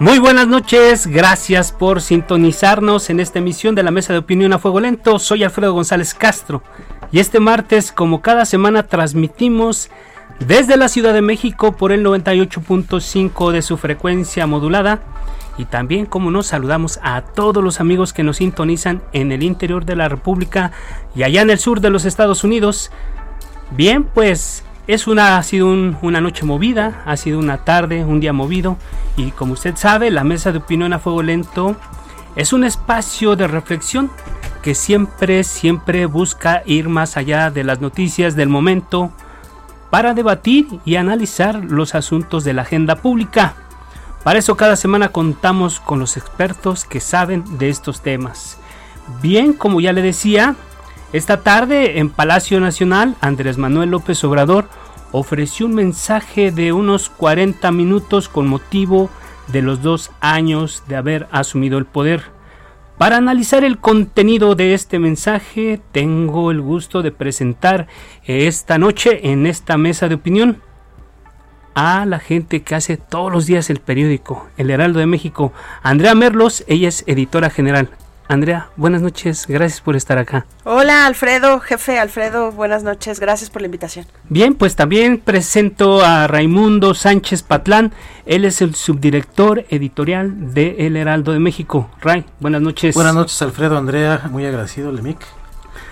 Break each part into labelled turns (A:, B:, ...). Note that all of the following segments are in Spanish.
A: Muy buenas noches, gracias por sintonizarnos en esta emisión de la Mesa de Opinión a Fuego Lento. Soy Alfredo González Castro y este martes, como cada semana, transmitimos desde la Ciudad de México por el 98.5 de su frecuencia modulada y también, como nos saludamos a todos los amigos que nos sintonizan en el interior de la República y allá en el sur de los Estados Unidos. Bien, pues es una, ha sido una noche movida, ha sido una tarde, un día movido y como usted sabe, la mesa de opinión a fuego lento es un espacio de reflexión que siempre, siempre busca ir más allá de las noticias del momento para debatir y analizar los asuntos de la agenda pública. Para eso cada semana contamos con los expertos que saben de estos temas. Bien, como ya le decía, esta tarde en Palacio Nacional, Andrés Manuel López Obrador ofreció un mensaje de unos 40 minutos con motivo de los dos años de haber asumido el poder. Para analizar el contenido de este mensaje, tengo el gusto de presentar esta noche en esta mesa de opinión a la gente que hace todos los días el periódico, El Heraldo de México, Andrea Merlos, ella es editora general. Andrea, buenas noches, gracias por estar acá.
B: Hola Alfredo, jefe Alfredo, buenas noches, gracias por la invitación.
A: Bien, pues también presento a Raimundo Sánchez Patlán, él es el subdirector editorial de El Heraldo de México. Ray, buenas noches.
C: Buenas noches Alfredo, Andrea, muy agradecido, Lemic,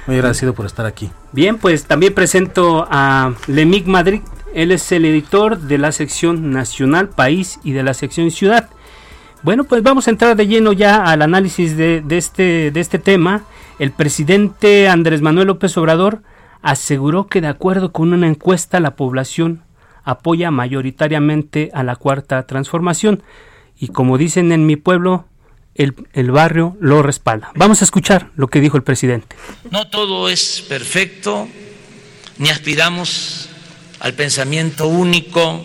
C: muy agradecido por estar aquí.
A: Bien, pues también presento a Lemic Madrid, él es el editor de la sección Nacional País y de la sección Ciudad. Bueno, pues vamos a entrar de lleno ya al análisis de, este, de este tema. El presidente Andrés Manuel López Obrador aseguró que de acuerdo con una encuesta la población apoya mayoritariamente a la cuarta transformación y como dicen en mi pueblo, el, el, barrio lo respalda. Vamos a escuchar lo que dijo el presidente.
D: No todo es perfecto, ni aspiramos al pensamiento único,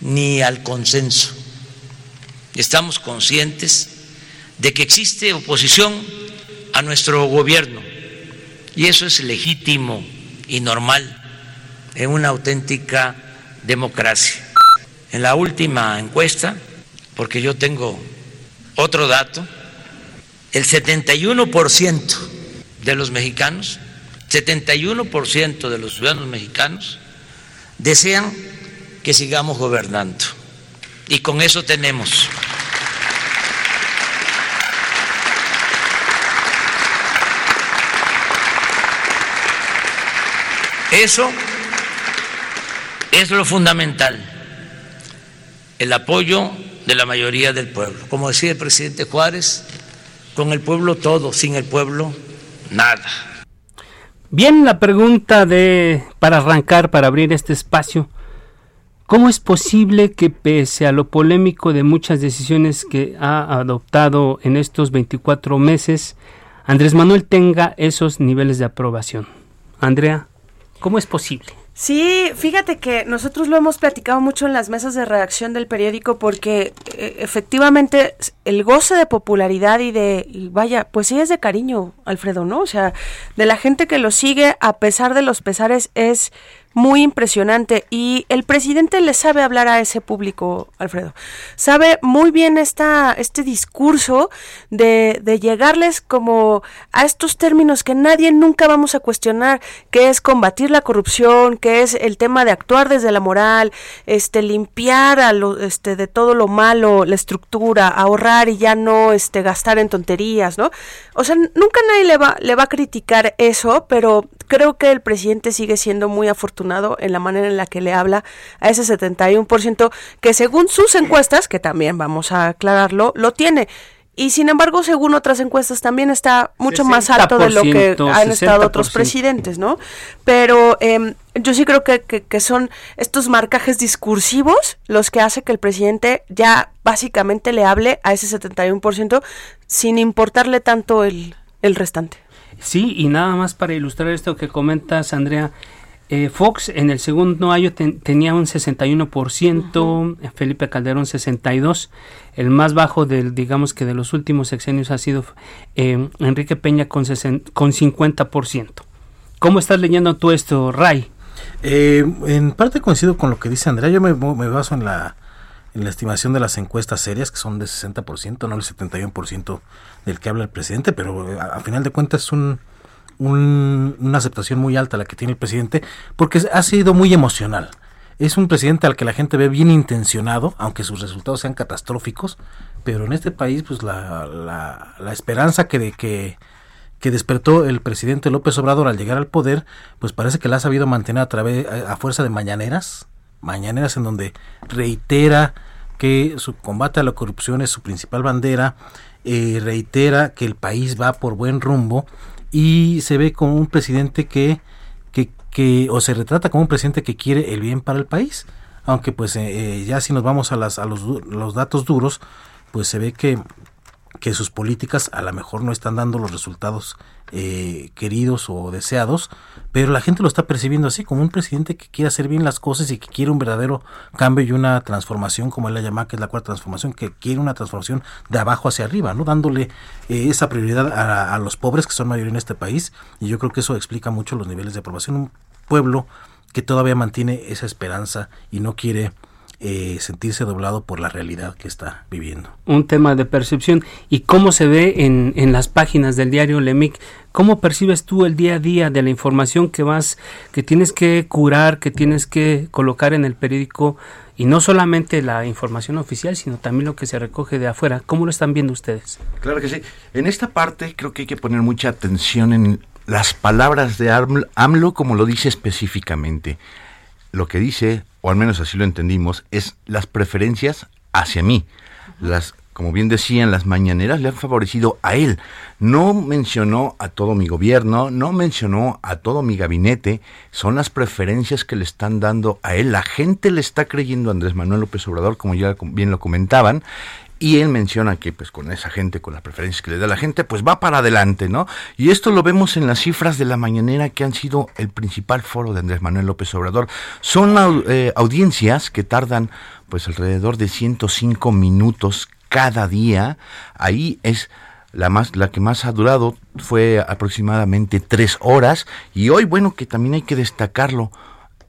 D: ni al consenso estamos conscientes de que existe oposición a nuestro gobierno y eso es legítimo y normal en una auténtica democracia. En la última encuesta, porque yo tengo otro dato, el 71% de los mexicanos, 71% de los ciudadanos mexicanos desean que sigamos gobernando. Y con eso tenemos. Eso es lo fundamental, el apoyo de la mayoría del pueblo. Como decía el presidente Juárez, con el pueblo todo, sin el pueblo nada.
A: Bien, la pregunta de para arrancar, para abrir este espacio, ¿cómo es posible que pese a lo polémico de muchas decisiones que ha adoptado en estos 24 meses, Andrés Manuel tenga esos niveles de aprobación? Andrea. ¿Cómo es posible?
B: Sí, fíjate que nosotros lo hemos platicado mucho en las mesas de redacción del periódico porque eh, efectivamente el goce de popularidad y de, vaya, pues sí es de cariño, Alfredo, ¿no? O sea, de la gente que lo sigue a pesar de los pesares es muy impresionante y el presidente le sabe hablar a ese público, Alfredo. Sabe muy bien esta, este discurso de, de llegarles como a estos términos que nadie nunca vamos a cuestionar, que es combatir la corrupción, que es el tema de actuar desde la moral, este limpiar a lo, este de todo lo malo, la estructura, ahorrar y ya no este gastar en tonterías, ¿no? O sea, nunca nadie le va le va a criticar eso, pero creo que el presidente sigue siendo muy afortunado en la manera en la que le habla a ese 71% que según sus encuestas, que también vamos a aclararlo, lo tiene. Y sin embargo, según otras encuestas, también está mucho más alto de lo que han estado otros presidentes, ¿no? Pero eh, yo sí creo que, que, que, son estos marcajes discursivos los que hace que el presidente ya básicamente le hable a ese 71% sin importarle tanto el, el restante.
A: Sí, y nada más para ilustrar esto que comentas, Andrea. Eh, Fox en el segundo año ten, tenía un 61%, uh -huh. Felipe Calderón 62%, el más bajo del, digamos que de los últimos sexenios ha sido eh, Enrique Peña con, con 50%. ¿Cómo estás leyendo tú esto, Ray?
C: Eh, en parte coincido con lo que dice Andrea, yo me, me baso en la, en la estimación de las encuestas serias, que son de 60%, no el 71% del que habla el presidente, pero a, a final de cuentas es un, un, una aceptación muy alta la que tiene el presidente, porque ha sido muy emocional. Es un presidente al que la gente ve bien intencionado, aunque sus resultados sean catastróficos, pero en este país, pues la, la, la esperanza que, de, que, despertó el presidente López Obrador al llegar al poder, pues parece que la ha sabido mantener a través, a fuerza de mañaneras, mañaneras en donde reitera que su combate a la corrupción es su principal bandera, eh, reitera que el país va por buen rumbo y se ve como un presidente que, que, que, o se retrata como un presidente que quiere el bien para el país, aunque pues eh, ya si nos vamos a, las, a los, los datos duros, pues se ve que, que sus políticas a lo mejor no están dando los resultados eh, queridos o deseados, pero la gente lo está percibiendo así, como un presidente que quiere hacer bien las cosas y que quiere un verdadero cambio y una transformación, como él la llama, que es la cuarta transformación, que quiere una transformación de abajo hacia arriba, ¿no? Dándole eh, esa prioridad a, a, los pobres, que son mayoría en este país, y yo creo que eso explica mucho los niveles de aprobación. Un pueblo que todavía mantiene esa esperanza y no quiere eh, sentirse doblado por la realidad que está viviendo.
A: Un tema de percepción. ¿Y cómo se ve en, en las páginas del diario Lemic? ¿Cómo percibes tú el día a día de la información que vas, que tienes que curar, que tienes que colocar en el periódico? Y no solamente la información oficial, sino también lo que se recoge de afuera. ¿Cómo lo están viendo ustedes?
E: Claro que sí. En esta parte creo que hay que poner mucha atención en las palabras de AMLO como lo dice específicamente. Lo que dice o al menos así lo entendimos, es las preferencias hacia mí. Las, como bien decían, las mañaneras le han favorecido a él. No mencionó a todo mi gobierno, no mencionó a todo mi gabinete, son las preferencias que le están dando a él. La gente le está creyendo a Andrés Manuel López Obrador, como ya bien lo comentaban, y él menciona que pues con esa gente, con las preferencias que le da la gente, pues va para adelante, ¿no? Y esto lo vemos en las cifras de la mañanera que han sido el principal foro de Andrés Manuel López Obrador. Son eh, audiencias que tardan pues alrededor de 105 minutos cada día. Ahí es la más la que más ha durado fue aproximadamente tres horas y hoy bueno que también hay que destacarlo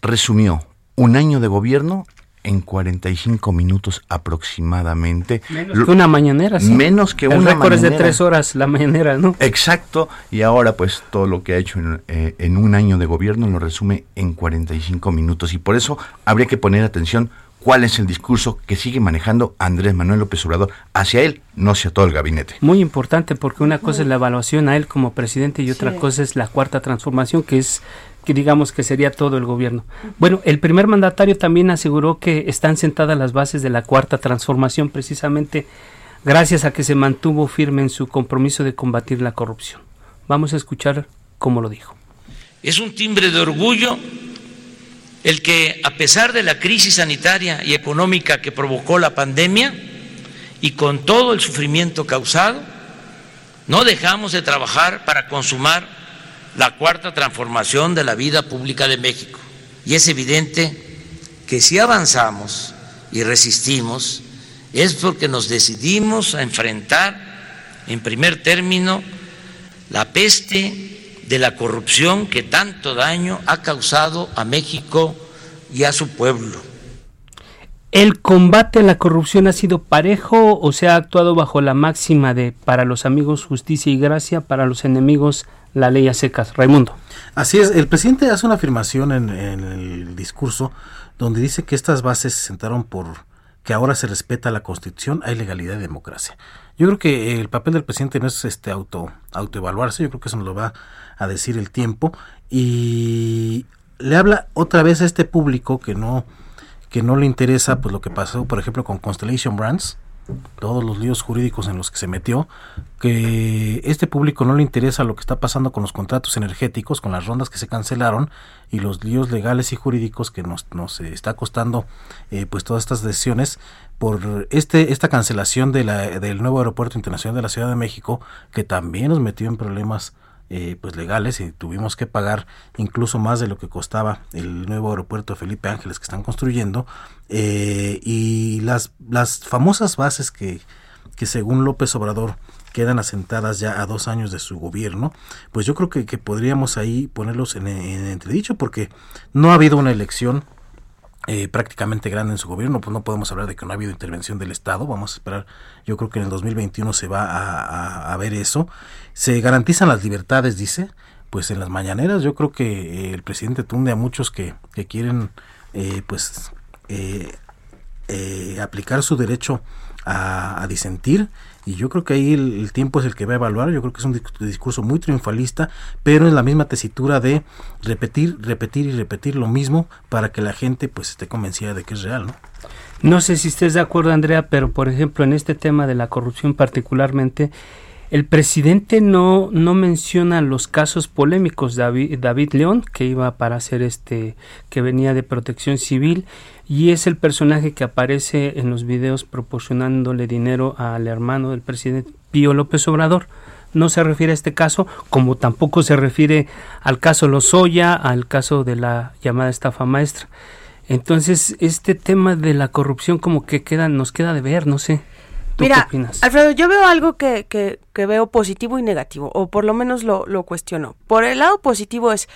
E: resumió un año de gobierno en 45 minutos aproximadamente.
A: Menos que una mañanera, sí.
E: Menos que
A: El
E: una
A: récord es de tres horas la mañanera, ¿no?
E: Exacto, y ahora pues todo lo que ha hecho en, eh, en, un año de gobierno lo resume en 45 minutos y por eso habría que poner atención cuál es el discurso que sigue manejando Andrés Manuel López Obrador hacia él, no hacia todo el gabinete.
A: Muy importante porque una cosa es la evaluación a él como presidente y otra sí. cosa es la cuarta transformación que es que digamos que sería todo el gobierno. Bueno, el primer mandatario también aseguró que están sentadas las bases de la cuarta transformación precisamente gracias a que se mantuvo firme en su compromiso de combatir la corrupción. Vamos a escuchar cómo lo dijo.
D: Es un timbre de orgullo el que a pesar de la crisis sanitaria y económica que provocó la pandemia y con todo el sufrimiento causado, no dejamos de trabajar para consumar la cuarta transformación de la vida pública de México. Y es evidente que si avanzamos y resistimos es porque nos decidimos a enfrentar, en primer término, la peste de la corrupción que tanto daño ha causado a México y a su pueblo.
A: ¿El combate a la corrupción ha sido parejo o se ha actuado bajo la máxima de para los amigos justicia y gracia, para los enemigos la ley a secas? Raimundo.
C: Así es, el presidente hace una afirmación en, en el discurso donde dice que estas bases se sentaron por que ahora se respeta la constitución, hay legalidad y democracia. Yo creo que el papel del presidente no es este auto autoevaluarse, yo creo que eso nos lo va a decir el tiempo y le habla otra vez a este público que no que no le interesa pues lo que pasó por ejemplo con Constellation Brands todos los líos jurídicos en los que se metió, que este público no le interesa lo que está pasando con los contratos energéticos, con las rondas que se cancelaron y los líos legales y jurídicos que nos, nos está costando eh, pues todas estas decisiones por este esta cancelación de la, del nuevo aeropuerto internacional de la Ciudad de México que también nos metió en problemas eh, pues legales y tuvimos que pagar incluso más de lo que costaba el nuevo aeropuerto Felipe Ángeles que están construyendo eh, y las, las famosas bases que, que según López Obrador quedan asentadas ya a dos años de su gobierno, pues yo creo que, que podríamos ahí ponerlos en, en entredicho porque no ha habido una elección eh, prácticamente grande en su gobierno, pues no podemos hablar de que no ha habido intervención del Estado, vamos a esperar, yo creo que en el 2021 se va a, ver eso, se garantizan las libertades, dice, pues en las mañaneras yo creo que eh, el presidente tunde a muchos que, que quieren eh, pues eh, eh, aplicar su derecho a, disentir y yo creo que ahí el, el, tiempo es el que va a evaluar, yo creo que es un discurso muy triunfalista, pero en la misma tesitura de repetir, repetir y repetir lo mismo para que la gente pues esté convencida de que es real, ¿no?
A: No sé si estés de acuerdo, Andrea, pero por ejemplo en este tema de la corrupción particularmente, el presidente no, no menciona los casos polémicos. David, David León, que iba para hacer este, que venía de protección civil, y es el personaje que aparece en los videos proporcionándole dinero al hermano del presidente Pío López Obrador. No se refiere a este caso, como tampoco se refiere al caso Lozoya, al caso de la llamada estafa maestra. Entonces, este tema de la corrupción como que queda, nos queda de ver, no sé.
B: Mira, Alfredo, yo veo algo que, que, que, veo positivo y negativo, o por lo menos lo, lo cuestiono. Por el lado positivo es,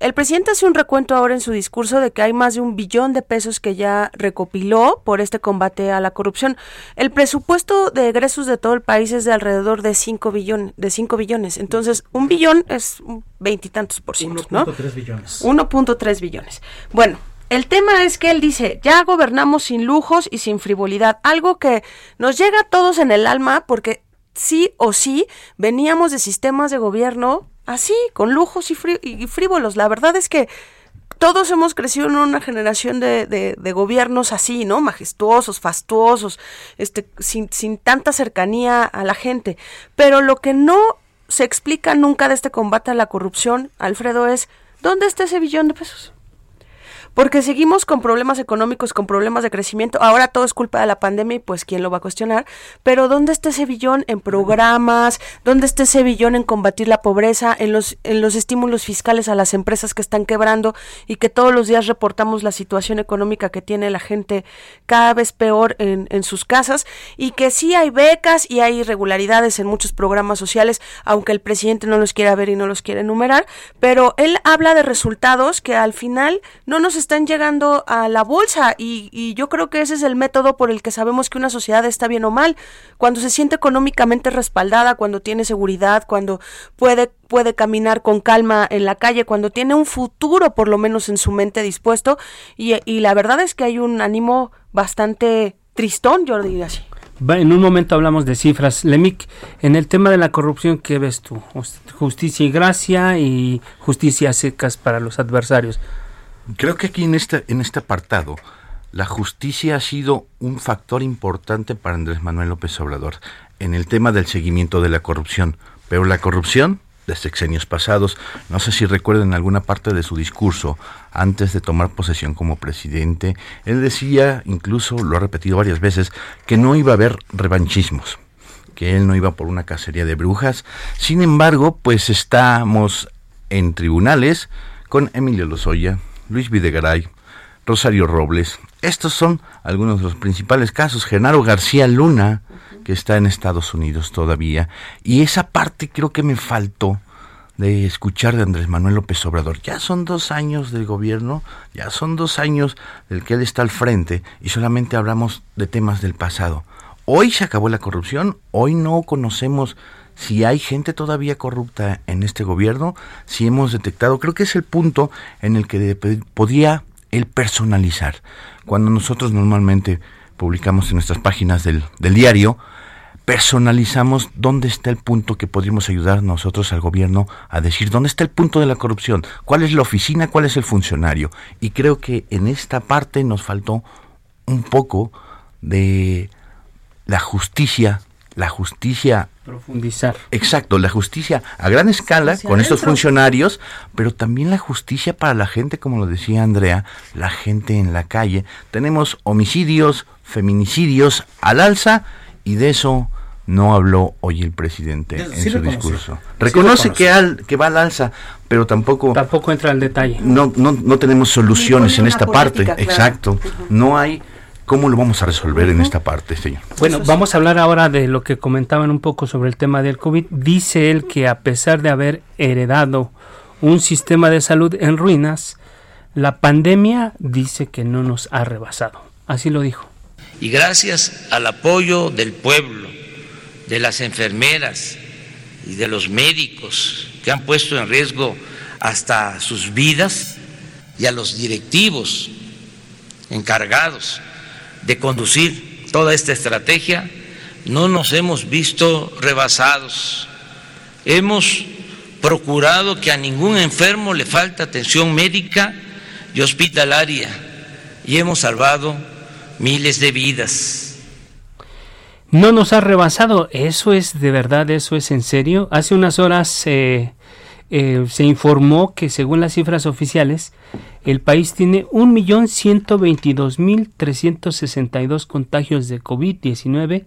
B: el presidente hace un recuento ahora en su discurso de que hay más de un billón de pesos que ya recopiló por este combate a la corrupción. El presupuesto de egresos de todo el país es de alrededor de 5 billones, de 5 billones. Entonces, un billón es veintitantos por ciento,
C: 1.3 billones.
B: 1.3 billones. Bueno, el tema es que él dice, ya gobernamos sin lujos y sin frivolidad, algo que nos llega a todos en el alma porque sí o sí veníamos de sistemas de gobierno así, con lujos y, y frívolos. La verdad es que todos hemos crecido en una generación de, de, de gobiernos así, ¿no? Majestuosos, fastuosos, este, sin, sin tanta cercanía a la gente. Pero lo que no se explica nunca de este combate a la corrupción, Alfredo, es ¿dónde está ese billón de pesos? Porque seguimos con problemas económicos, con problemas de crecimiento. Ahora todo es culpa de la pandemia y pues quién lo va a cuestionar. Pero ¿dónde está ese billón en programas? ¿Dónde está ese billón en combatir la pobreza? En los, en los estímulos fiscales a las empresas que están quebrando y que todos los días reportamos la situación económica que tiene la gente cada vez peor en, en sus casas y que sí hay becas y hay irregularidades en muchos programas sociales, aunque el presidente no los quiera ver y no los quiere enumerar, pero él habla de resultados que al final no nos están llegando a la bolsa y, yo creo que ese es el método por el que sabemos que una sociedad está bien o mal. Cuando se siente económicamente respaldada, cuando tiene seguridad, cuando puede, puede caminar con calma en la calle, cuando tiene un futuro por lo menos en su mente dispuesto y, y la verdad es que hay un ánimo bastante tristón, yo diría así.
A: En un momento hablamos de cifras. Lemic, en el tema de la corrupción, ¿qué ves tú? Justicia y gracia y justicia secas para los adversarios.
E: Creo que aquí en este, en este apartado la justicia ha sido un factor importante para Andrés Manuel López Obrador en el tema del seguimiento de la corrupción. Pero la corrupción de sexenios pasados, no sé si recuerdan alguna parte de su discurso antes de tomar posesión como presidente, él decía, incluso lo ha repetido varias veces, que no iba a haber revanchismos, que él no iba por una cacería de brujas. Sin embargo, pues estamos en tribunales con Emilio Lozoya, Luis Videgaray, Rosario Robles. Estos son algunos de los principales casos. Genaro García Luna, que está en Estados Unidos todavía. Y esa parte creo que me faltó de escuchar de Andrés Manuel López Obrador. Ya son dos años del gobierno, ya son dos años del que él está al frente y solamente hablamos de temas del pasado. Hoy se acabó la corrupción, hoy no conocemos si hay gente todavía corrupta en este gobierno, si hemos detectado, creo que es el punto en el que podía el personalizar. Cuando nosotros normalmente publicamos en nuestras páginas del, del diario, personalizamos dónde está el punto que podríamos ayudar nosotros al gobierno a decir dónde está el punto de la corrupción, cuál es la oficina, cuál es el funcionario. Y creo que en esta parte nos faltó un poco de la justicia, la justicia
A: profundizar.
E: Exacto, la justicia a gran escala con estos funcionarios, pero también la justicia para la gente, como lo decía Andrea, la gente en la calle. Tenemos homicidios, feminicidios al alza y de eso no habló hoy el presidente en su discurso. Reconoce que, al, que va al alza, pero tampoco...
A: Tampoco entra al detalle.
E: No, no, no tenemos soluciones en esta parte. Exacto. No hay... ¿Cómo lo vamos a resolver en esta parte, señor?
A: Bueno, vamos a hablar ahora de lo que comentaban un poco sobre el tema del COVID. Dice él que a pesar de haber heredado un sistema de salud en ruinas, la pandemia dice que no nos ha rebasado. Así lo dijo.
D: Y gracias al apoyo del pueblo, de las enfermeras y de los médicos que han puesto en riesgo hasta sus vidas y a los directivos encargados de conducir toda esta estrategia, no nos hemos visto rebasados. Hemos procurado que a ningún enfermo le falte atención médica y hospitalaria y hemos salvado miles de vidas.
A: No nos ha rebasado, eso es de verdad, eso es en serio. Hace unas horas eh, eh, se informó que según las cifras oficiales, el país tiene 1.122.362 contagios de COVID-19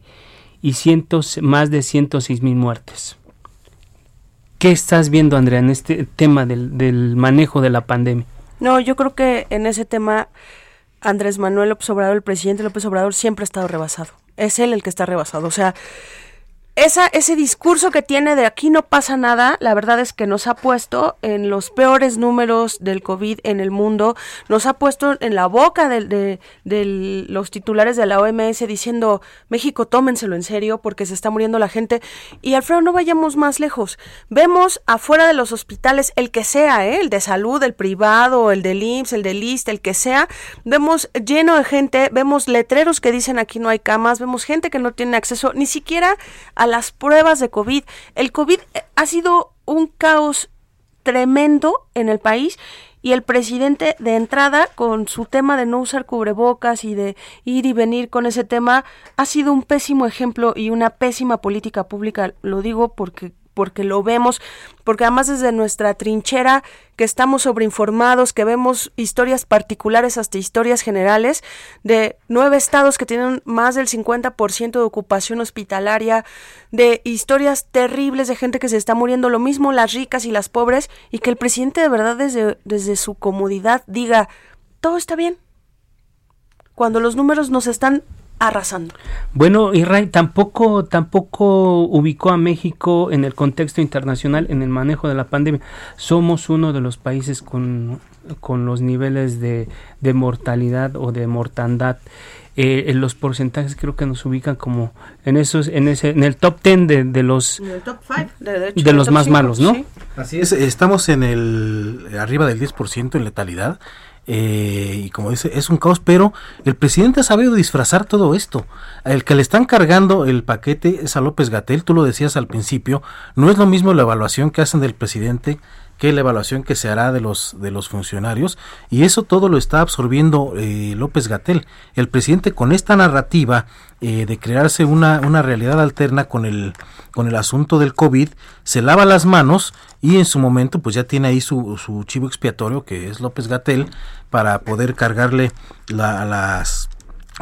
A: y cientos, más de 106.000 muertes. ¿Qué estás viendo, Andrea, en este tema del, del manejo de la pandemia?
B: No, yo creo que en ese tema Andrés Manuel López Obrador, el presidente López Obrador, siempre ha estado rebasado. Es él el que está rebasado. O sea, esa, ese discurso que tiene de aquí no pasa nada, la verdad es que nos ha puesto en los peores números del COVID en el mundo, nos ha puesto en la boca de, los titulares de la OMS diciendo, México, tómenselo en serio porque se está muriendo la gente. Y Alfredo, no vayamos más lejos. Vemos afuera de los hospitales, el que sea, ¿eh? el de salud, el privado, el del IMSS, el del IST, el que sea, vemos lleno de gente, vemos letreros que dicen aquí no hay camas, vemos gente que no tiene acceso ni siquiera a las pruebas de COVID. El COVID eh, ha sido un caos tremendo en el país y el presidente de entrada con su tema de no usar cubrebocas y de ir y venir con ese tema ha sido un pésimo ejemplo y una pésima política pública. Lo digo porque porque lo vemos, porque además desde nuestra trinchera, que estamos sobreinformados, que vemos historias particulares hasta historias generales, de nueve estados que tienen más del 50% de ocupación hospitalaria, de historias terribles de gente que se está muriendo, lo mismo las ricas y las pobres, y que el presidente de verdad desde, desde su comodidad diga, todo está bien. Cuando los números nos están arrasando.
A: Bueno, Israel tampoco, tampoco ubicó a México en el contexto internacional en el manejo de la pandemia. Somos uno de los países con, con los niveles de, de mortalidad o de mortandad. Eh, en los porcentajes creo que nos ubican como en esos en ese en el top 10 de, de los de, los más malos no
C: así es estamos en el arriba del 10% en letalidad eh, y como dice, es un caos, pero el presidente ha sabido disfrazar todo esto. El que le están cargando el paquete es a López Gatel, tú lo decías al principio, no es lo mismo la evaluación que hacen del presidente que la evaluación que se hará de los de los funcionarios y eso todo lo está absorbiendo eh, López Gatel. El presidente con esta narrativa eh, de crearse una, una realidad alterna con el con el asunto del COVID se lava las manos y en su momento pues ya tiene ahí su, su chivo expiatorio que es López Gatel para poder cargarle la, las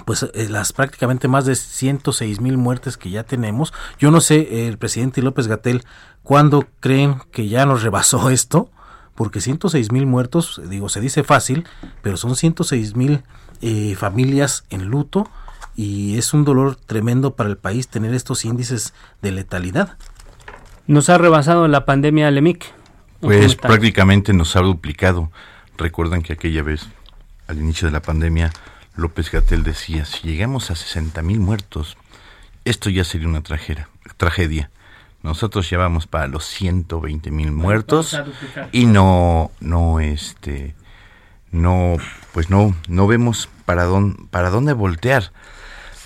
C: pues eh, las prácticamente más de 106 mil muertes que ya tenemos. Yo no sé, el presidente López Gatel, ¿cuándo creen que ya nos rebasó esto? Porque 106 mil muertos, digo, se dice fácil, pero son 106 mil eh, familias en luto y es un dolor tremendo para el país tener estos índices de letalidad.
A: Nos ha rebasado la pandemia Lemic
E: Pues prácticamente nos ha duplicado. Recuerdan que aquella vez, al inicio de la pandemia, López Gatel decía, si llegamos a 60 mil muertos, esto ya sería una tragedia. tragedia. Nosotros llevamos para los 120 mil muertos y no, no, este, no, pues no, no vemos para dónde, para dónde voltear.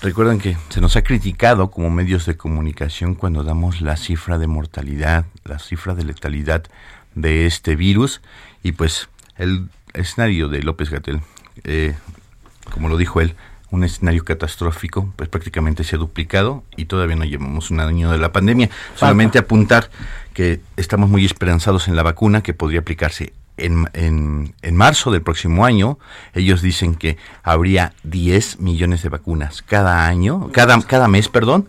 E: Recuerden que se nos ha criticado como medios de comunicación cuando damos la cifra de mortalidad, la cifra de letalidad de este virus y pues el escenario de López Gatel, eh, como lo dijo él, un escenario catastrófico, pues prácticamente se ha duplicado y todavía no llevamos un año de la pandemia. Solamente apuntar que estamos muy esperanzados en la vacuna que podría aplicarse en, en, marzo del próximo año, ellos dicen que habría 10 millones de vacunas cada año, cada, cada mes, perdón.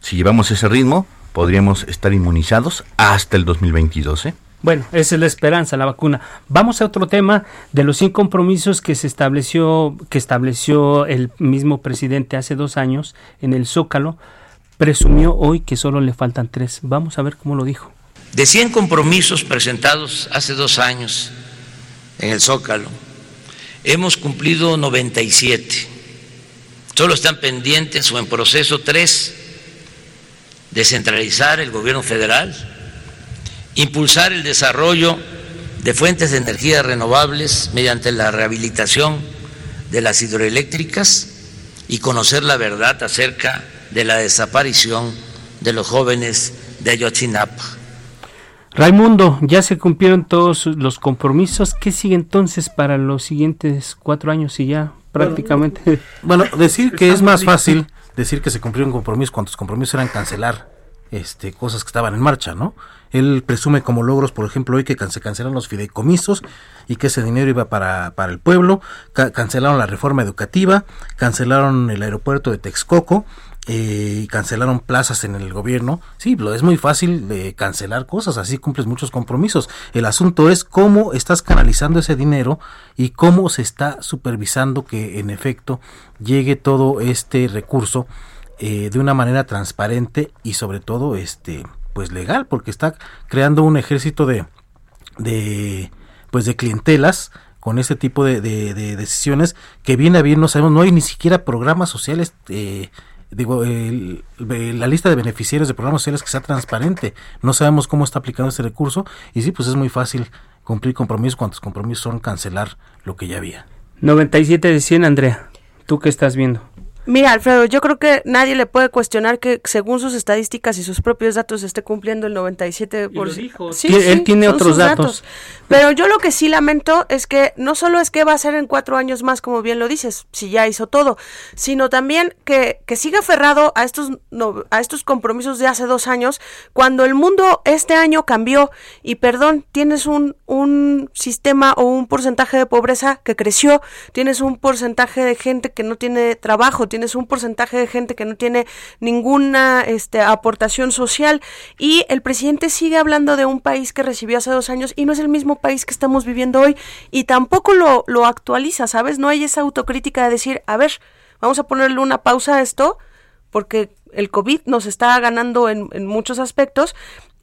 E: Si llevamos ese ritmo, podríamos estar inmunizados hasta el 2022. ¿eh?
A: Bueno, esa es la esperanza, la vacuna. Vamos a otro tema de los 100 compromisos que se estableció, que estableció el mismo presidente hace dos años en el Zócalo. Presumió hoy que solo le faltan tres. Vamos a ver cómo lo dijo.
D: De 100 compromisos presentados hace dos años en el Zócalo, hemos cumplido 97. Solo están pendientes o en proceso tres. Descentralizar el gobierno federal, impulsar el desarrollo de fuentes de energía renovables mediante la rehabilitación de las hidroeléctricas y conocer la verdad acerca de la desaparición de los jóvenes de Ayotzinapa.
A: Raimundo, ya se cumplieron todos los compromisos. ¿Qué sigue entonces para los siguientes cuatro años y ya prácticamente?
C: Bueno, decir que es más fácil decir que se cumplieron compromisos cuando los compromisos eran cancelar este, cosas que estaban en marcha, ¿no? Él presume como logros, por ejemplo, hoy que se cancelaron los fideicomisos y que ese dinero iba para, para el pueblo, cancelaron la reforma educativa, cancelaron el aeropuerto de Texcoco, eh, cancelaron plazas en el gobierno. Sí, lo es muy fácil de cancelar cosas, así cumples muchos compromisos. El asunto es cómo estás canalizando ese dinero y cómo se está supervisando que en efecto llegue todo este recurso eh, de una manera transparente y sobre todo este pues legal, porque está creando un ejército de, de pues de clientelas con ese tipo de, de, decisiones que viene a bien no sabemos no hay ni siquiera programas sociales eh, digo, la lista de beneficiarios de programas sociales que sea transparente. No sabemos cómo está aplicando ese recurso y sí, pues es muy fácil cumplir compromisos cuantos compromisos son cancelar lo que ya había.
A: 97 de 100, Andrea. ¿Tú qué estás viendo?
B: Mira, Alfredo, yo creo que nadie le puede cuestionar que según sus estadísticas y sus propios datos esté cumpliendo el 97%.
A: Por... Sí, él tiene otros datos.
B: Pero yo lo que sí lamento es que no solo es que va a ser en cuatro años más, como bien lo dices, si ya hizo todo, sino también que, que siga aferrado a estos, a estos compromisos de hace dos años, cuando el mundo este año cambió y, perdón, tienes un, un sistema o un porcentaje de pobreza que creció, tienes un porcentaje de gente que no tiene trabajo, tienes un porcentaje de gente que no tiene ninguna este, aportación social y el presidente sigue hablando de un país que recibió hace dos años y no es el mismo país que estamos viviendo hoy y tampoco lo, actualiza, ¿sabes? No hay esa autocrítica de decir, a ver, vamos a ponerle una pausa a esto porque el COVID nos está ganando en, en muchos aspectos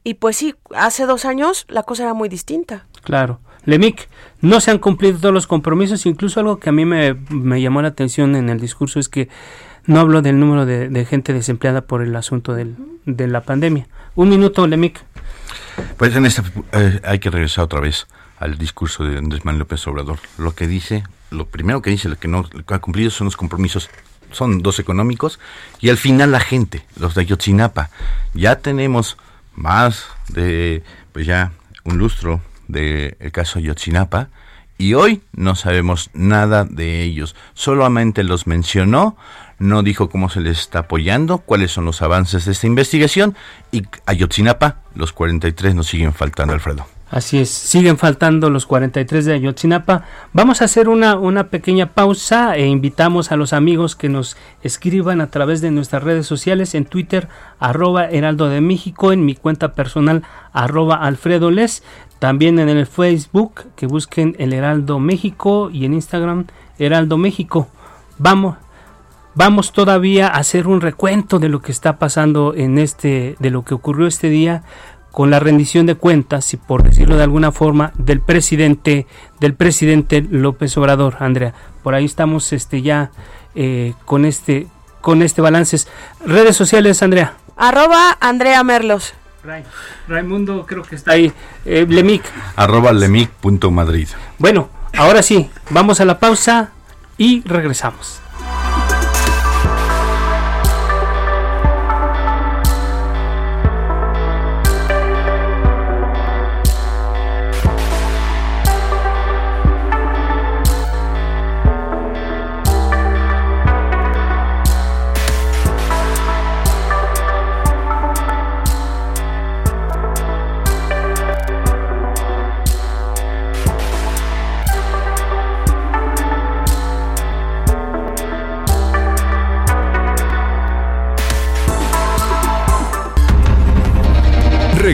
B: y pues sí, hace dos años la cosa era muy distinta.
A: Claro. Lemic, no se han cumplido todos los compromisos, incluso algo que a mí me, llamó la atención en el discurso es que no hablo del número de, gente desempleada por el asunto de la pandemia. Un minuto, Lemic.
E: Pues en esta eh, hay que regresar otra vez al discurso de Andrés Manuel López Obrador. Lo que dice, lo primero que dice, lo que no ha cumplido son los compromisos, son dos económicos, y al final la gente, los de Ayotzinapa. Ya tenemos más de, pues ya, un lustro del caso Ayotzinapa y hoy no sabemos nada de ellos. Solamente los mencionó, no dijo cómo se les está apoyando, cuáles son los avances de esta investigación y Ayotzinapa, los 43 nos siguen faltando, Alfredo.
A: Así es, siguen faltando los 43 de Ayotzinapa. Vamos a hacer una, una pequeña pausa e invitamos a los amigos que nos escriban a través de nuestras redes sociales en Twitter, arroba Heraldo de México, en mi cuenta personal, arroba Alfredo Les, también en el Facebook, que busquen el Heraldo México y en Instagram, Heraldo México. Vamos, vamos todavía a hacer un recuento de lo que está pasando en este, de lo que ocurrió este día con la rendición de cuentas, y por decirlo de alguna forma, del presidente, del presidente López Obrador, Andrea. Por ahí estamos este ya eh, con este con este balance. Redes sociales, Andrea.
B: Arroba Andrea Merlos.
A: Raimundo creo que está ahí. Eh, Lemic.
E: Arroba Lemic.madrid.
A: Bueno, ahora sí, vamos a la pausa y regresamos.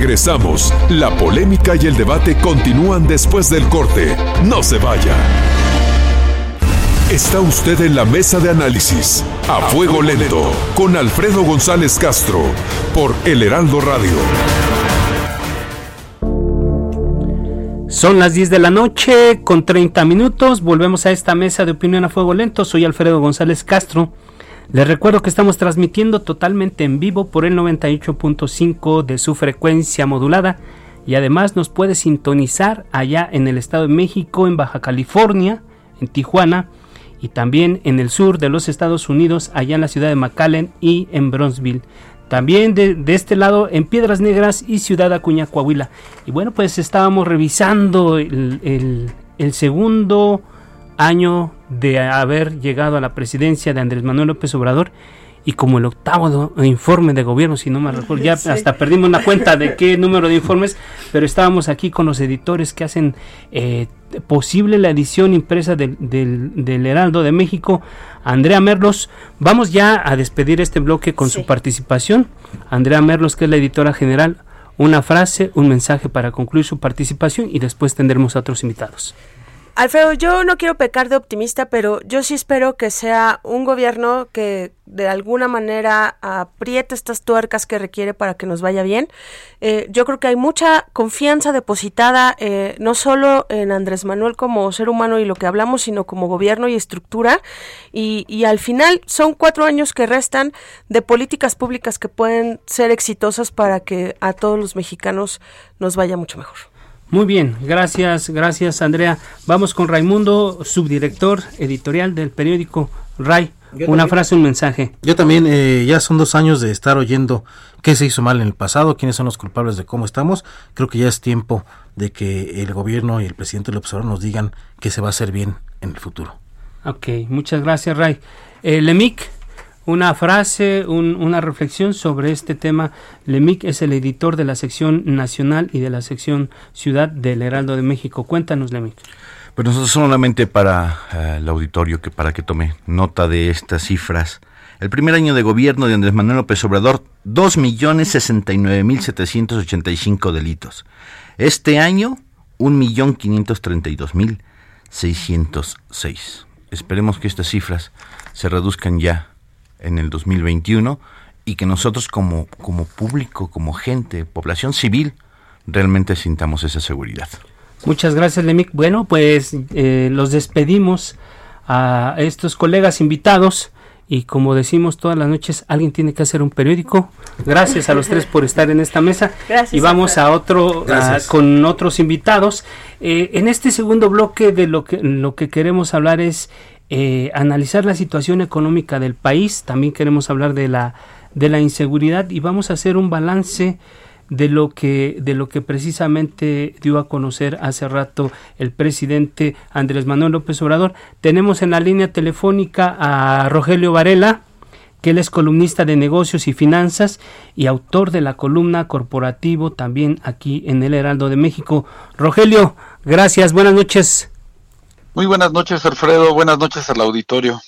F: Regresamos. La polémica y el debate continúan después del corte. No se vaya. Está usted en la mesa de análisis. A fuego lento. Con Alfredo González Castro. Por El Heraldo Radio.
A: Son las 10 de la noche con 30 minutos. Volvemos a esta mesa de opinión a fuego lento. Soy Alfredo González Castro. Les recuerdo que estamos transmitiendo totalmente en vivo por el 98.5 de su frecuencia modulada y además nos puede sintonizar allá en el Estado de México, en Baja California, en Tijuana y también en el sur de los Estados Unidos, allá en la ciudad de McAllen y en Bronzeville. También de, este lado en Piedras Negras y Ciudad Acuña, Coahuila. Y bueno, pues estábamos revisando el, el segundo año de haber llegado a la presidencia de Andrés Manuel López Obrador y como el octavo informe de gobierno, si no me recuerdo, ya hasta perdimos la cuenta de qué número de informes, pero estábamos aquí con los editores que hacen eh, posible la edición impresa del, del, Heraldo de México. Andrea Merlos, vamos ya a despedir este bloque con su participación. Andrea Merlos, que es la editora general, una frase, un mensaje para concluir su participación y después tendremos a otros invitados.
B: Alfredo, yo no quiero pecar de optimista, pero yo sí espero que sea un gobierno que de alguna manera apriete estas tuercas que requiere para que nos vaya bien. Eh, yo creo que hay mucha confianza depositada eh, no solo en Andrés Manuel como ser humano y lo que hablamos, sino como gobierno y estructura. Y, y al final son cuatro años que restan de políticas públicas que pueden ser exitosas para que a todos los mexicanos nos vaya mucho mejor.
A: Muy bien, gracias, gracias Andrea. Vamos con Raimundo, subdirector editorial del periódico Ray. Una frase, un mensaje.
C: Yo también, eh, ya son dos años de estar oyendo qué se hizo mal en el pasado, quiénes son los culpables de cómo estamos. Creo que ya es tiempo de que el gobierno y el presidente López Obrador nos digan qué se va a hacer bien en el futuro.
A: Ok, muchas gracias, Ray. Eh, Lemic una frase, una reflexión sobre este tema. Lemic es el editor de la sección nacional y de la sección ciudad del Heraldo de México. Cuéntanos, Lemic.
E: Pues nosotros solamente para eh, el auditorio, que para que tome nota de estas cifras. El primer año de gobierno de Andrés Manuel López Obrador, 2.069.785 delitos. Este año, 1.532.606. Esperemos que estas cifras se reduzcan ya en el 2021 y que nosotros como, como público, como gente, población civil, realmente sintamos esa seguridad.
A: Muchas gracias, Lemic. Bueno, pues eh, los despedimos a estos colegas invitados y como decimos todas las noches, alguien tiene que hacer un periódico. Gracias a los tres por estar en esta mesa y vamos a otro con otros invitados. Eh, en este segundo bloque de lo que lo que queremos hablar es eh, analizar la situación económica del país, también queremos hablar de la, de la inseguridad y vamos a hacer un balance de lo que de lo que precisamente dio a conocer hace rato el presidente Andrés Manuel López Obrador. Tenemos en la línea telefónica a Rogelio Varela, que él es columnista de negocios y finanzas y autor de la columna corporativo también aquí en el Heraldo de México. Rogelio, gracias, buenas noches.
G: Muy buenas noches, Alfredo. Buenas noches al auditorio.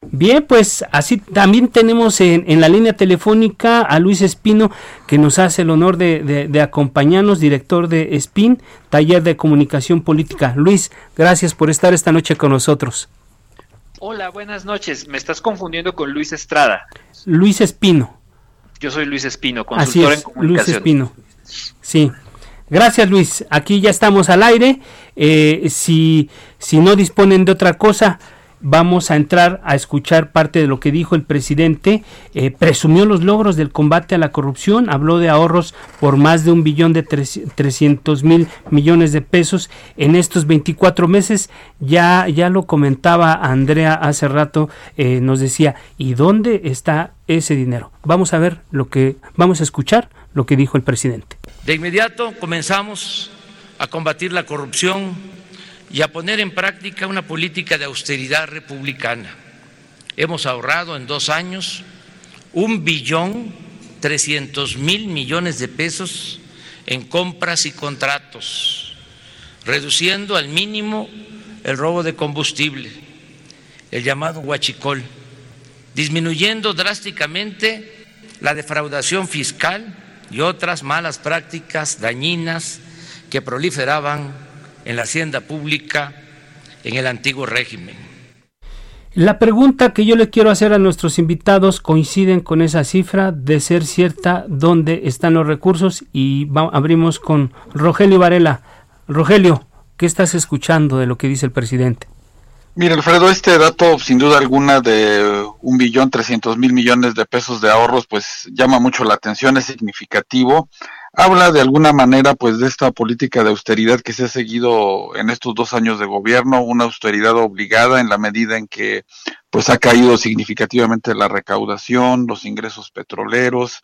A: Bien, pues así también tenemos en, la línea telefónica a Luis Espino, que nos hace el honor de, acompañarnos, director de SPIN, Taller de Comunicación Política. Luis, gracias por estar esta noche con nosotros.
H: Hola, buenas noches. Me estás confundiendo con Luis Estrada.
A: Luis Espino.
H: Yo soy Luis Espino, consultor en
A: comunicación. Luis Espino. Sí. Gracias Luis. Aquí ya estamos al aire. Eh, si, si no disponen de otra cosa, vamos a entrar a escuchar parte de lo que dijo el presidente. Eh, presumió los logros del combate a la corrupción, habló de ahorros por más de un billón de trescientos mil millones de pesos en estos 24 meses. Ya, ya lo comentaba Andrea hace rato, eh, nos decía, ¿y dónde está ese dinero? Vamos a ver lo que, vamos a escuchar lo que dijo el presidente.
D: De inmediato comenzamos a combatir la corrupción y a poner en práctica una política de austeridad republicana. Hemos ahorrado en dos años un billón trescientos mil millones de pesos en compras y contratos, reduciendo al mínimo el robo de combustible, el llamado huachicol, disminuyendo drásticamente la defraudación fiscal y otras malas prácticas dañinas que proliferaban en la hacienda pública en el antiguo régimen.
A: La pregunta que yo le quiero hacer a nuestros invitados coinciden con esa cifra de ser cierta dónde están los recursos y abrimos con Rogelio Varela. Rogelio, ¿qué estás escuchando de lo que dice el presidente?
G: Mira, Alfredo, este dato, sin duda alguna, de un billón trescientos mil millones de pesos de ahorros, pues llama mucho la atención, es significativo habla de alguna manera pues de esta política de austeridad que se ha seguido en estos dos años de gobierno, una austeridad obligada en la medida en que pues ha caído significativamente la recaudación, los ingresos petroleros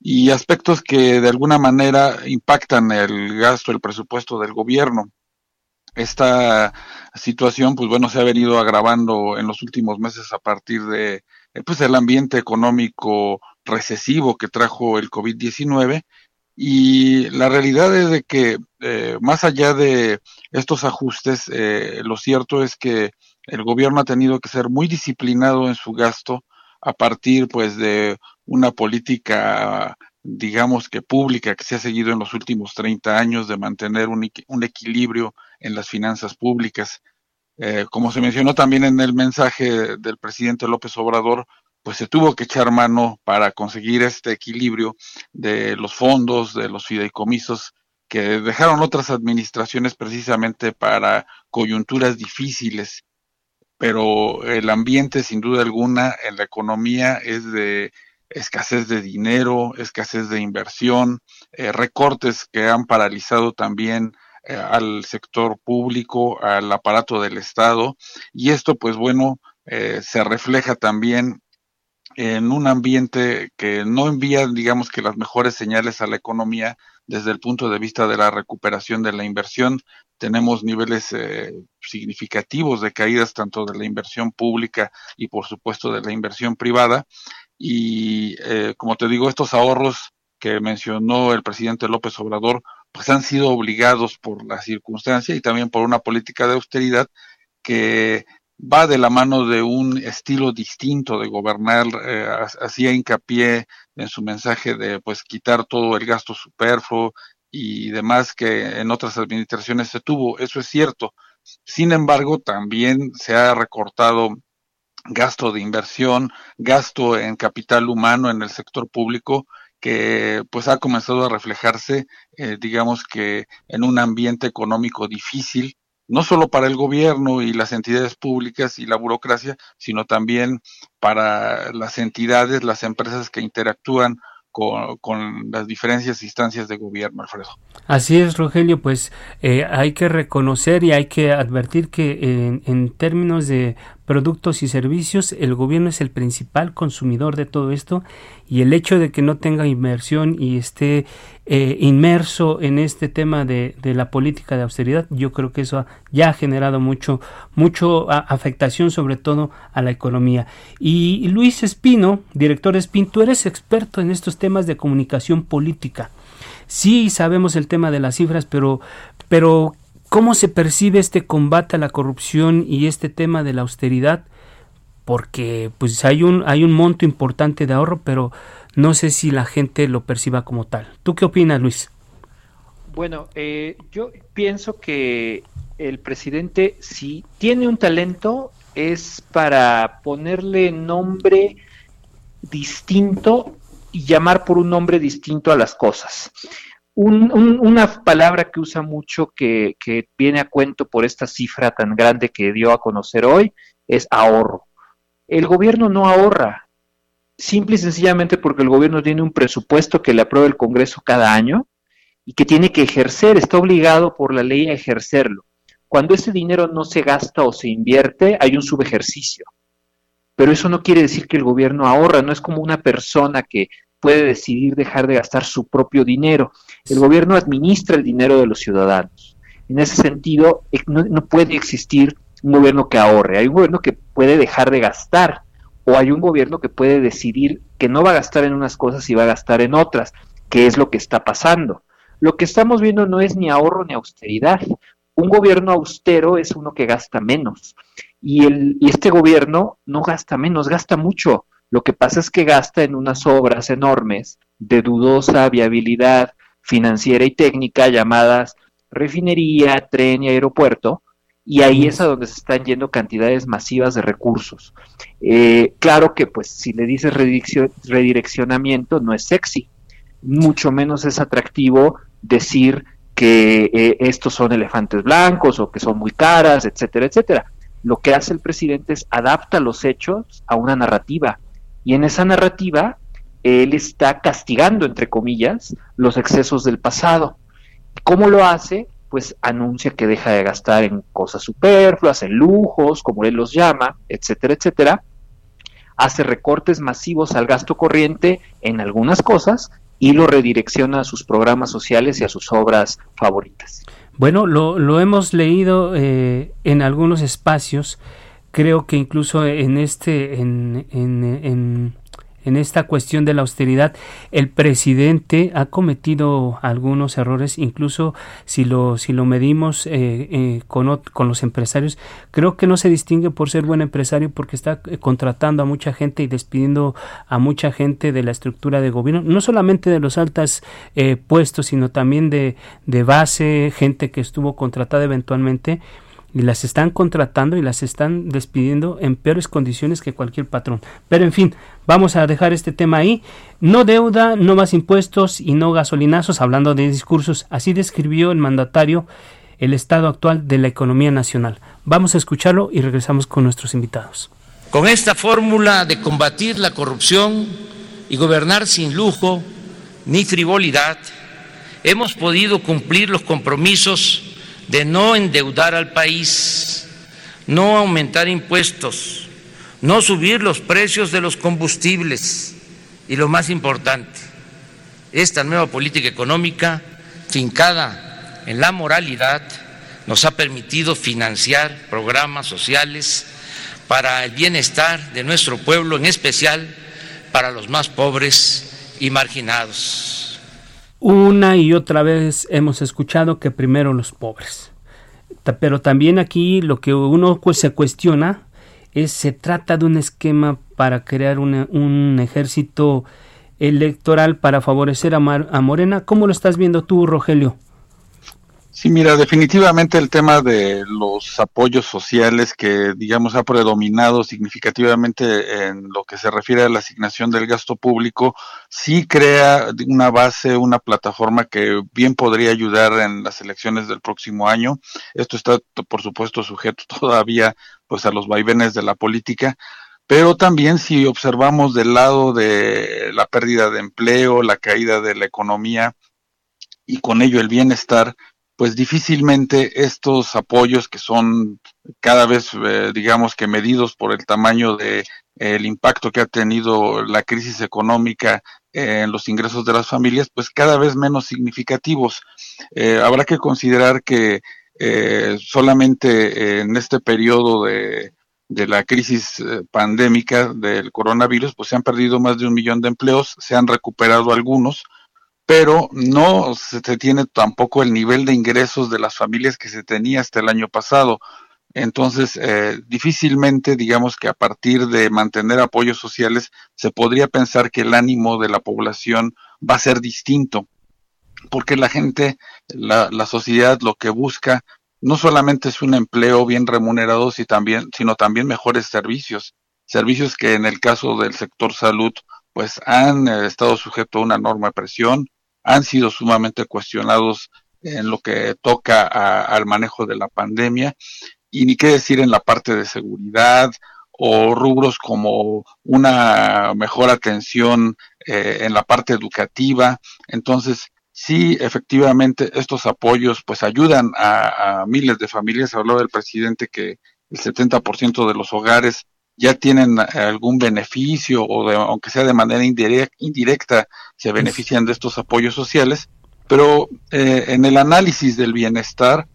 G: y aspectos que de alguna manera impactan el gasto, el presupuesto del gobierno. Esta situación, pues bueno, se ha venido agravando en los últimos meses a partir de pues el ambiente económico recesivo que trajo el COVID-19 y la realidad es de que eh, más allá de estos ajustes, eh, lo cierto es que el gobierno ha tenido que ser muy disciplinado en su gasto a partir pues de una política digamos que pública que se ha seguido en los últimos 30 años de mantener un equilibrio en las finanzas públicas. Eh, como se mencionó también en el mensaje del presidente López Obrador, pues se tuvo que echar mano para conseguir este equilibrio de los fondos, de los fideicomisos que dejaron otras administraciones precisamente para coyunturas difíciles, pero el ambiente sin duda alguna en la economía es de escasez de dinero, escasez de inversión, eh, recortes que han paralizado también eh, al sector público, al aparato del Estado, y esto pues bueno, eh, se refleja también en un ambiente que no envía, digamos que las mejores señales a la economía desde el punto de vista de la recuperación de la inversión. Tenemos niveles eh, significativos de caídas tanto de la inversión pública y por supuesto de la inversión privada. Y eh, como te digo, estos ahorros que mencionó el presidente López Obrador, pues han sido obligados por la circunstancia y también por una política de austeridad que va de la mano de un estilo distinto de gobernar, eh, hacía hincapié en su mensaje de pues quitar todo el gasto superfluo y demás que en otras administraciones se tuvo, eso es cierto. Sin embargo, también se ha recortado gasto de inversión, gasto en capital humano en el sector público que pues ha comenzado a reflejarse, eh, digamos que en un ambiente económico difícil, no solo para el gobierno y las entidades públicas y la burocracia, sino también para las entidades, las empresas que interactúan con, las diferentes instancias de gobierno, Alfredo.
A: Así es, Rogelio, pues eh, hay que reconocer y hay que advertir que en, en, términos de productos y servicios, el gobierno es el principal consumidor de todo esto y el hecho de que no tenga inversión y esté eh, inmerso en este tema de, de, la política de austeridad, yo creo que eso ya ha generado mucho, mucho afectación sobre todo a la economía. Y, Luis Espino, director Espino, tú eres experto en estos temas de comunicación política. Sí sabemos el tema de las cifras, pero, pero ¿cómo se percibe este combate a la corrupción y este tema de la austeridad? porque pues hay un hay un monto importante de ahorro, pero no sé si la gente lo perciba como tal. ¿Tú qué opinas, Luis?
H: Bueno, eh, yo pienso que el presidente si tiene un talento es para ponerle nombre distinto y llamar por un nombre distinto a las cosas. Una palabra que usa mucho que, que viene a cuento por esta cifra tan grande que dio a conocer hoy es ahorro. El gobierno no ahorra, simple y sencillamente porque el gobierno tiene un presupuesto que le aprueba el Congreso cada año y que tiene que ejercer, está obligado por la ley a ejercerlo. Cuando ese dinero no se gasta o se invierte, hay un subejercicio. Pero eso no quiere decir que el gobierno ahorra, no es como una persona que puede decidir dejar de gastar su propio dinero. El gobierno administra el dinero de los ciudadanos. En ese sentido, no, no puede existir un gobierno que ahorre, hay un gobierno que puede dejar de gastar o hay un gobierno que puede decidir que no va a gastar en unas cosas y va a gastar en otras, que es lo que está pasando. Lo que estamos viendo no es ni ahorro ni austeridad. Un gobierno austero es uno que gasta menos. Y, el, y este gobierno no gasta menos, gasta mucho. Lo que pasa es que gasta en unas obras enormes de dudosa viabilidad financiera y técnica llamadas refinería, tren y aeropuerto, y ahí es a donde se están yendo cantidades masivas de recursos. Eh, claro que pues si le dices redireccionamiento no es sexy, mucho menos es atractivo decir que eh, estos son elefantes blancos o que son muy caras, etcétera, etcétera. Lo que hace el presidente es adapta los hechos a una narrativa y en esa narrativa él está castigando, entre comillas, los excesos del pasado. ¿Cómo lo hace? pues anuncia que deja de gastar en cosas superfluas, en lujos, como él los llama, etcétera, etcétera. Hace recortes masivos al gasto corriente en algunas cosas y lo redirecciona a sus programas sociales y a sus obras favoritas.
A: Bueno, lo, hemos leído eh, en algunos espacios, creo que incluso en este, en, en en esta cuestión de la austeridad, el presidente ha cometido algunos errores, incluso si lo, si lo medimos eh, eh, con, con, los empresarios, creo que no se distingue por ser buen empresario porque está eh, contratando a mucha gente y despidiendo a mucha gente de la estructura de gobierno, no solamente de los altos puestos, sino también de, de base, gente que estuvo contratada eventualmente y las están contratando y las están despidiendo en peores condiciones que cualquier patrón. Pero en fin, vamos a dejar este tema ahí. No deuda, no más impuestos y no gasolinazos, hablando de discursos. Así describió el mandatario el estado actual de la economía nacional. Vamos a escucharlo y regresamos con nuestros invitados.
D: Con esta fórmula de combatir la corrupción y gobernar sin lujo ni frivolidad, hemos podido cumplir los compromisos de no endeudar al país, no aumentar impuestos, no subir los precios de los combustibles y lo más importante, esta nueva política económica fincada en la moralidad nos ha permitido financiar programas sociales para el bienestar de nuestro pueblo, en especial para los más pobres y marginados.
A: Una y otra vez hemos escuchado que primero los pobres. Pero también aquí lo que uno se cuestiona es se trata de un esquema para crear un ejército electoral para favorecer a, a Morena. ¿Cómo lo estás viendo tú, Rogelio?
G: Sí, mira, definitivamente el tema de los apoyos sociales que, digamos, ha predominado significativamente en lo que se refiere a la asignación del gasto público, sí crea una base, una plataforma que bien podría ayudar en las elecciones del próximo año. Esto está, por supuesto, sujeto todavía, pues, a los vaivenes de la política, pero también si observamos del lado de la pérdida de empleo, la caída de la economía y con ello el bienestar, pues difícilmente estos apoyos que son cada vez, eh, digamos que medidos por el tamaño de el impacto que ha tenido la crisis económica en los ingresos de las familias, pues cada vez menos significativos. Eh, habrá que considerar que eh, solamente en este periodo de, de la crisis pandémica del coronavirus, pues se han perdido más de un millón de empleos, se han recuperado algunos, pero no se tiene tampoco el nivel de ingresos de las familias que se tenía hasta el año pasado. Entonces, eh, difícilmente, digamos que a partir de mantener apoyos sociales, se podría pensar que el ánimo de la población va a ser distinto, porque la gente, la, la sociedad lo que busca no solamente es un empleo bien remunerado, sino también, sino también mejores servicios, servicios que en el caso del sector salud, pues han eh, estado sujetos a una enorme presión, han sido sumamente cuestionados en lo que toca al manejo de la pandemia y ni qué decir en la parte de seguridad o rubros como una mejor atención eh, en la parte educativa. Entonces, sí, efectivamente, estos apoyos pues ayudan a, miles de familias. Habló el presidente que el 70% de los hogares ya tienen algún beneficio o de, aunque sea de manera indirecta, se benefician de estos apoyos sociales, pero eh, en el análisis del bienestar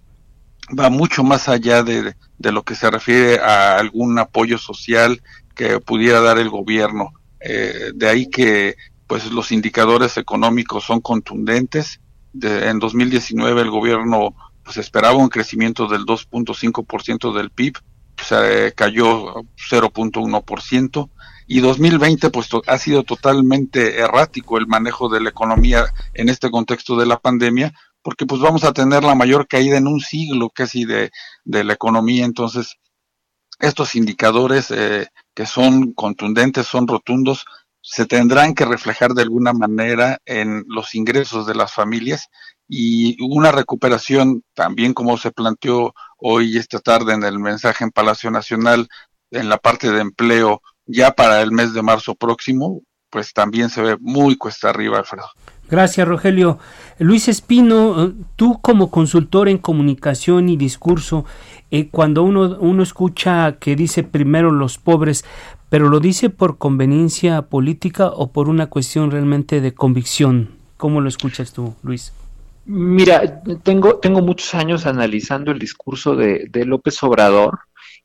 G: va mucho más allá de, de, lo que se refiere a algún apoyo social que pudiera dar el gobierno. Eh, de ahí que pues los indicadores económicos son contundentes. De, en 2019 el gobierno pues esperaba un crecimiento del 2.5% del PIB, se cayó 0.1% y 2020 pues ha sido totalmente errático el manejo de la economía en este contexto de la pandemia porque pues vamos a tener la mayor caída en un siglo casi de, de la economía. Entonces estos indicadores eh, que son contundentes son rotundos se tendrán que reflejar de alguna manera en los ingresos de las familias y una recuperación también como se planteó hoy esta tarde en el mensaje en Palacio Nacional en la parte de empleo ya para el mes de marzo próximo, pues también se ve muy cuesta arriba, Alfredo.
A: Gracias, Rogelio. Luis Espino, tú como consultor en comunicación y discurso, eh, cuando uno, uno escucha que dice primero los pobres, pero lo dice por conveniencia política o por una cuestión realmente de convicción. ¿Cómo lo escuchas tú, Luis?
H: Mira, tengo, tengo muchos años analizando el discurso de, de López Obrador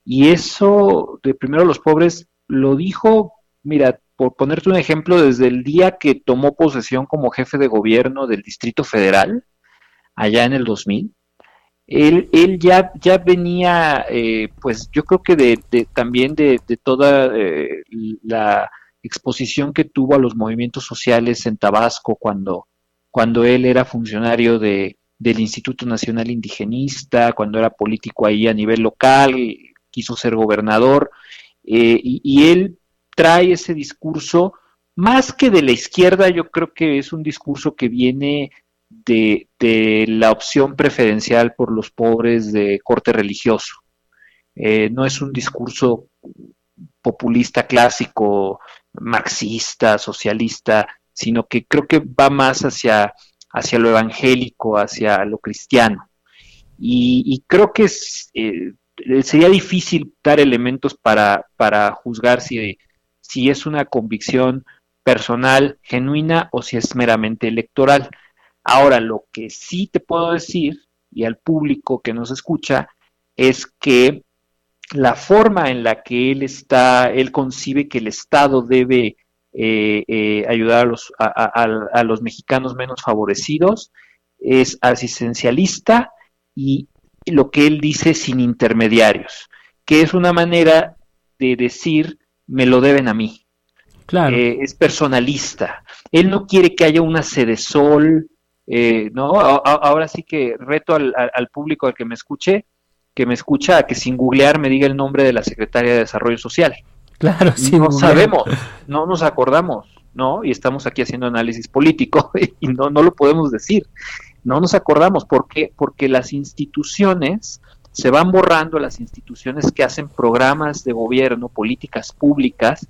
H: y eso de primero los pobres lo dijo, mira, por ponerte un ejemplo, desde el día que tomó posesión como jefe de gobierno del Distrito Federal, allá en el 2000, él, él ya, ya venía, eh, pues yo creo que de, también de, toda eh, la exposición que tuvo a los movimientos sociales en Tabasco cuando, cuando él era funcionario de, del Instituto Nacional Indigenista, cuando era político ahí a nivel local, quiso ser gobernador, eh, y, él trae ese discurso, más que de la izquierda, yo creo que es un discurso que viene de, la opción preferencial por los pobres de corte religioso. Eh, no es un discurso populista clásico, marxista, socialista, sino que creo que va más hacia, hacia lo evangélico, hacia lo cristiano. Y, creo que eh, sería difícil dar elementos para, para juzgar si, si es una convicción personal, genuina o si es meramente electoral. Ahora, lo que sí te puedo decir, y al público que nos escucha, es que la forma en la que él está, él concibe que el Estado debe eh, eh, ayudar a los, a los mexicanos menos favorecidos es asistencialista y lo que él dice sin intermediarios, que es una manera de decir me lo deben a mí. Claro. Eh, es personalista. Él no quiere que haya una sede sol, eh, ¿no? ahora sí que reto al, público al que me escuche, que me escucha, a que sin googlear me diga el nombre de la secretaria de Desarrollo Social.
A: Claro, sí.
H: No sabemos, no nos acordamos, ¿no? Y estamos aquí haciendo análisis político y no, no lo podemos decir. No nos acordamos. ¿Por qué? Porque las instituciones se van borrando, las instituciones que hacen programas de gobierno, políticas públicas,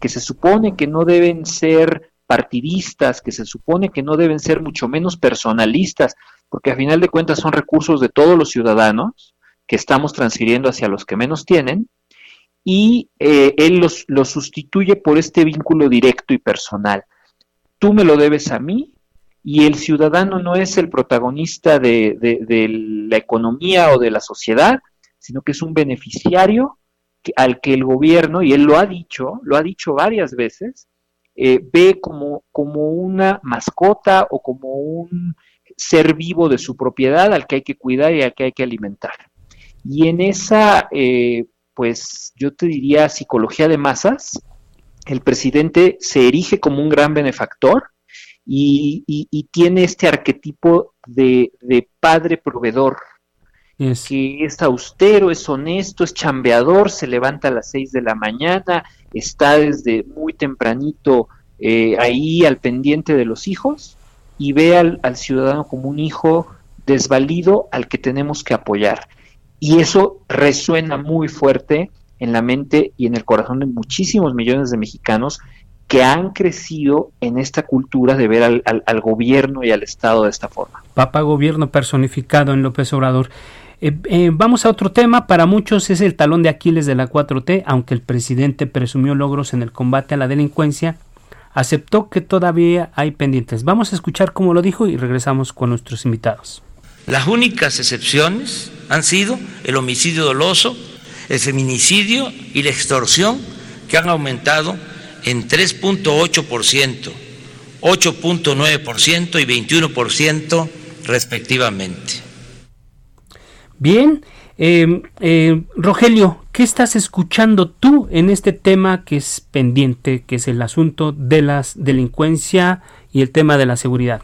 H: que se supone que no deben ser partidistas, que se supone que no deben ser mucho menos personalistas, porque a final de cuentas son recursos de todos los ciudadanos que estamos transfiriendo hacia los que menos tienen, y eh, él los, sustituye por este vínculo directo y personal. Tú me lo debes a mí, y el ciudadano no es el protagonista de, la economía o de la sociedad, sino que es un beneficiario al que el gobierno, y él lo ha dicho, lo ha dicho varias veces, eh, ve como, como una mascota o como un ser vivo de su propiedad al que hay que cuidar y al que hay que alimentar. Y en esa, eh, pues yo te diría, psicología de masas, el presidente se erige como un gran benefactor, y, tiene este arquetipo de, padre proveedor, que es austero, es honesto, es chambeador, se levanta a las seis de la mañana, está desde muy tempranito eh, ahí al pendiente de los hijos y ve al, al ciudadano como un hijo desvalido al que tenemos que apoyar. Y eso resuena muy fuerte en la mente y en el corazón de muchísimos millones de mexicanos que han crecido en esta cultura de ver al, al, gobierno y al Estado de esta forma.
A: Papá gobierno personificado en López Obrador. Eh, eh, vamos a otro tema, para muchos es el talón de Aquiles de la 4T, aunque el presidente presumió logros en el combate a la delincuencia, aceptó que todavía hay pendientes. Vamos a escuchar cómo lo dijo y regresamos con nuestros invitados.
D: Las únicas excepciones han sido el homicidio doloso, el feminicidio y la extorsión, que han aumentado en 3.8%, 8.9% y 21% respectivamente.
A: Bien, eh, eh, Rogelio, ¿qué estás escuchando tú en este tema que es pendiente, que es el asunto de la delincuencia y el tema de la seguridad?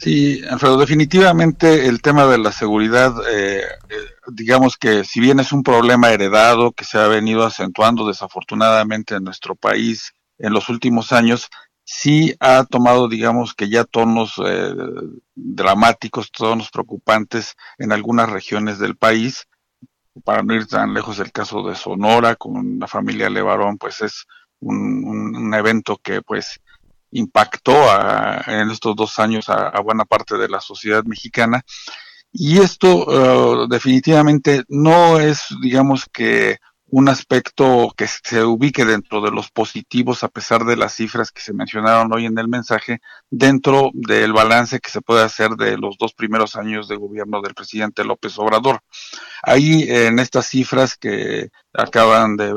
G: Sí, Alfredo, definitivamente el tema de la seguridad, eh, eh, digamos que si bien es un problema heredado que se ha venido acentuando desafortunadamente en nuestro país en los últimos años, sí ha tomado, digamos que ya tonos eh, dramáticos, tonos preocupantes en algunas regiones del país. Para no ir tan lejos el caso de Sonora con la familia Levarón, pues es un, un evento que pues impactó en estos dos años a, buena parte de la sociedad mexicana. Y esto uh, definitivamente no es, digamos que, un aspecto que se ubique dentro de los positivos a pesar de las cifras que se mencionaron hoy en el mensaje, dentro del balance que se puede hacer de los dos primeros años de gobierno del presidente López Obrador. Ahí en estas cifras que acaban de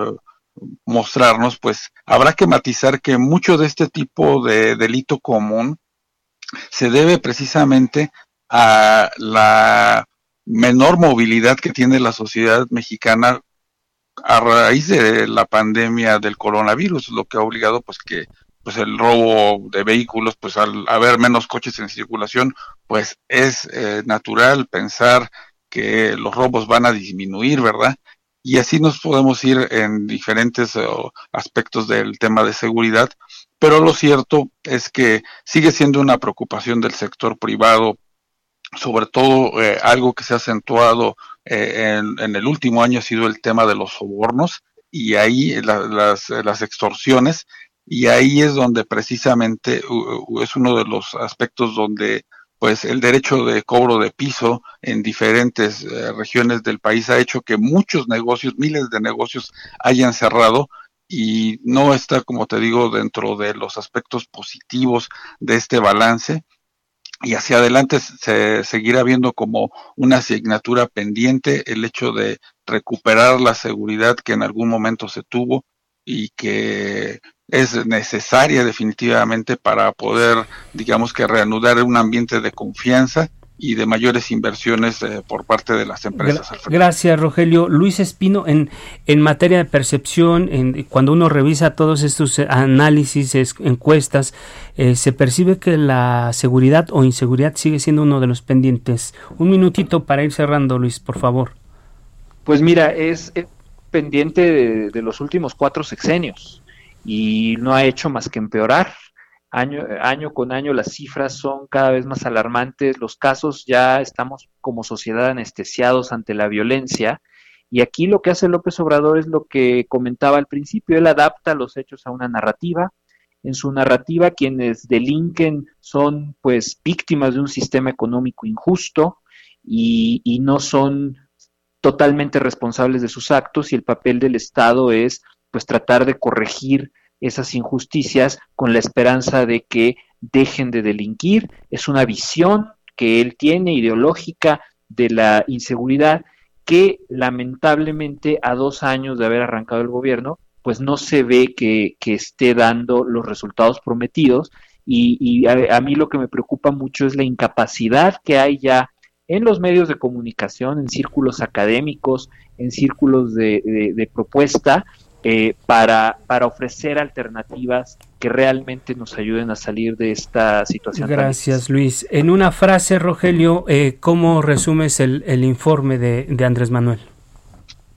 G: mostrarnos, pues habrá que matizar que mucho de este tipo de delito común se debe precisamente a la menor movilidad que tiene la sociedad mexicana a raíz de la pandemia del coronavirus, lo que ha obligado pues que pues el robo de vehículos, pues al haber menos coches en circulación, pues es eh, natural pensar que los robos van a disminuir, ¿verdad? Y así nos podemos ir en diferentes eh, aspectos del tema de seguridad, pero lo cierto es que sigue siendo una preocupación del sector privado, sobre todo eh, algo que se ha acentuado eh, en, el último año ha sido el tema de los sobornos y ahí las, las extorsiones y ahí es donde precisamente es uno de los aspectos donde pues el derecho de cobro de piso en diferentes eh, regiones del país ha hecho que muchos negocios, miles de negocios hayan cerrado y no está, como te digo, dentro de los aspectos positivos de este balance. Y hacia adelante se seguirá viendo como una asignatura pendiente el hecho de recuperar la seguridad que en algún momento se tuvo y que es necesaria definitivamente para poder, digamos que reanudar un ambiente de confianza y de mayores inversiones eh, por parte de las empresas.
A: Gracias, Rogelio. Luis Espino, en, en materia de percepción, en, cuando uno revisa todos estos análisis, encuestas, eh, se percibe que la seguridad o inseguridad sigue siendo uno de los pendientes. Un minutito para ir cerrando, Luis, por favor.
H: Pues mira, es, pendiente de los últimos cuatro sexenios y no ha hecho más que empeorar. Año, año con año las cifras son cada vez más alarmantes, los casos ya estamos como sociedad anestesiados ante la violencia y aquí lo que hace López Obrador es lo que comentaba al principio, él adapta los hechos a una narrativa. En su narrativa quienes delinquen son pues víctimas de un sistema económico injusto y, y no son totalmente responsables de sus actos y el papel del Estado es pues tratar de corregir esas injusticias con la esperanza de que dejen de delinquir. Es una visión que él tiene ideológica de la inseguridad que lamentablemente a dos años de haber arrancado el gobierno, pues no se ve que, esté dando los resultados prometidos y, a, mí lo que me preocupa mucho es la incapacidad que hay ya en los medios de comunicación, en círculos académicos, en círculos de propuesta, eh, para, para ofrecer alternativas que realmente nos ayuden a salir de esta situación.
A: Gracias, Luis. En una frase, Rogelio, eh, ¿cómo resumes el, el informe de, de, Andrés Manuel?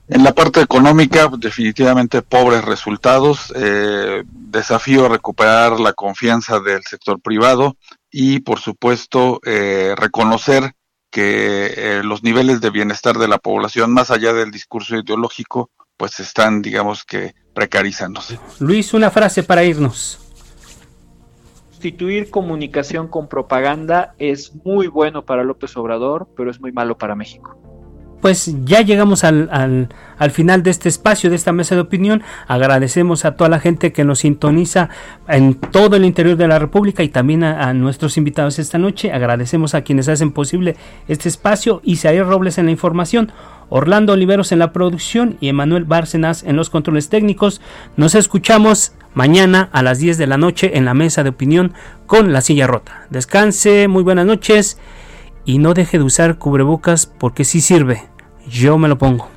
G: En la parte económica, definitivamente pobres resultados. Eh, desafío recuperar la confianza del sector privado y por supuesto eh, reconocer que eh, los niveles de bienestar de la población, más allá del discurso ideológico, pues están, digamos que, precarizándose.
A: Luis, una frase para irnos.
H: Sustituir comunicación con propaganda es muy bueno para López Obrador, pero es muy malo para México
A: pues ya llegamos al, al, al, final de este espacio, de esta mesa de opinión. Agradecemos a toda la gente que nos sintoniza en todo el interior de la República y también a, nuestros invitados esta noche. Agradecemos a quienes hacen posible este espacio. Isaías Robles en la información, Orlando Oliveros en la producción y Emanuel Bárcenas en los controles técnicos. Nos escuchamos mañana a las 10 de la noche en la mesa de opinión con la silla rota. Descanse, muy buenas noches y no deje de usar cubrebocas porque sí sirve. Yo me lo pongo.